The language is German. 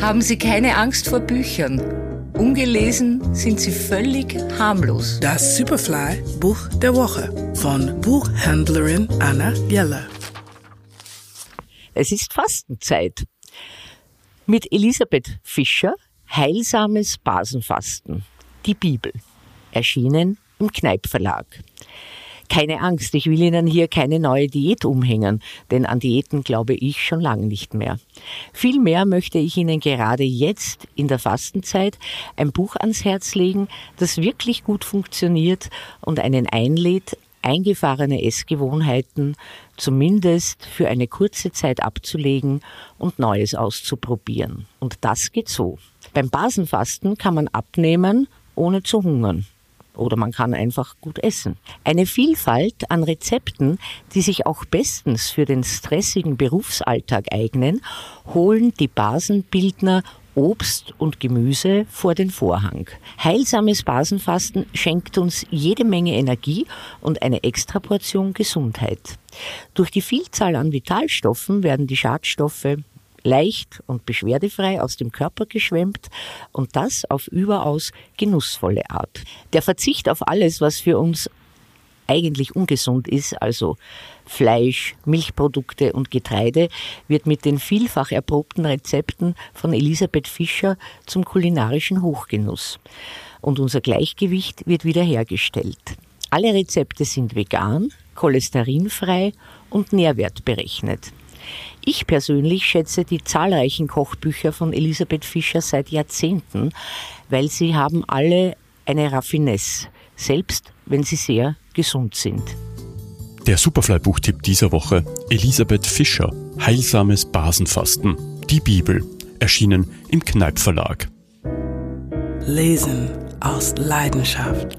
Haben Sie keine Angst vor Büchern. Ungelesen sind sie völlig harmlos. Das Superfly Buch der Woche von Buchhändlerin Anna Jeller. Es ist Fastenzeit. Mit Elisabeth Fischer Heilsames Basenfasten. Die Bibel. Erschienen im Kneip Verlag. Keine Angst, ich will Ihnen hier keine neue Diät umhängen, denn an Diäten glaube ich schon lange nicht mehr. Vielmehr möchte ich Ihnen gerade jetzt in der Fastenzeit ein Buch ans Herz legen, das wirklich gut funktioniert und einen einlädt, eingefahrene Essgewohnheiten zumindest für eine kurze Zeit abzulegen und Neues auszuprobieren. Und das geht so. Beim Basenfasten kann man abnehmen, ohne zu hungern oder man kann einfach gut essen. Eine Vielfalt an Rezepten, die sich auch bestens für den stressigen Berufsalltag eignen, holen die Basenbildner Obst und Gemüse vor den Vorhang. Heilsames Basenfasten schenkt uns jede Menge Energie und eine Extraportion Gesundheit. Durch die Vielzahl an Vitalstoffen werden die Schadstoffe leicht und beschwerdefrei aus dem Körper geschwemmt und das auf überaus genussvolle Art. Der Verzicht auf alles, was für uns eigentlich ungesund ist, also Fleisch, Milchprodukte und Getreide, wird mit den vielfach erprobten Rezepten von Elisabeth Fischer zum kulinarischen Hochgenuss. Und unser Gleichgewicht wird wiederhergestellt. Alle Rezepte sind vegan, cholesterinfrei und nährwertberechnet. Ich persönlich schätze die zahlreichen Kochbücher von Elisabeth Fischer seit Jahrzehnten, weil sie haben alle eine Raffinesse, selbst wenn sie sehr gesund sind. Der Superfly-Buchtipp dieser Woche: Elisabeth Fischer, Heilsames Basenfasten, die Bibel, erschienen im Kneip Verlag. Lesen aus Leidenschaft.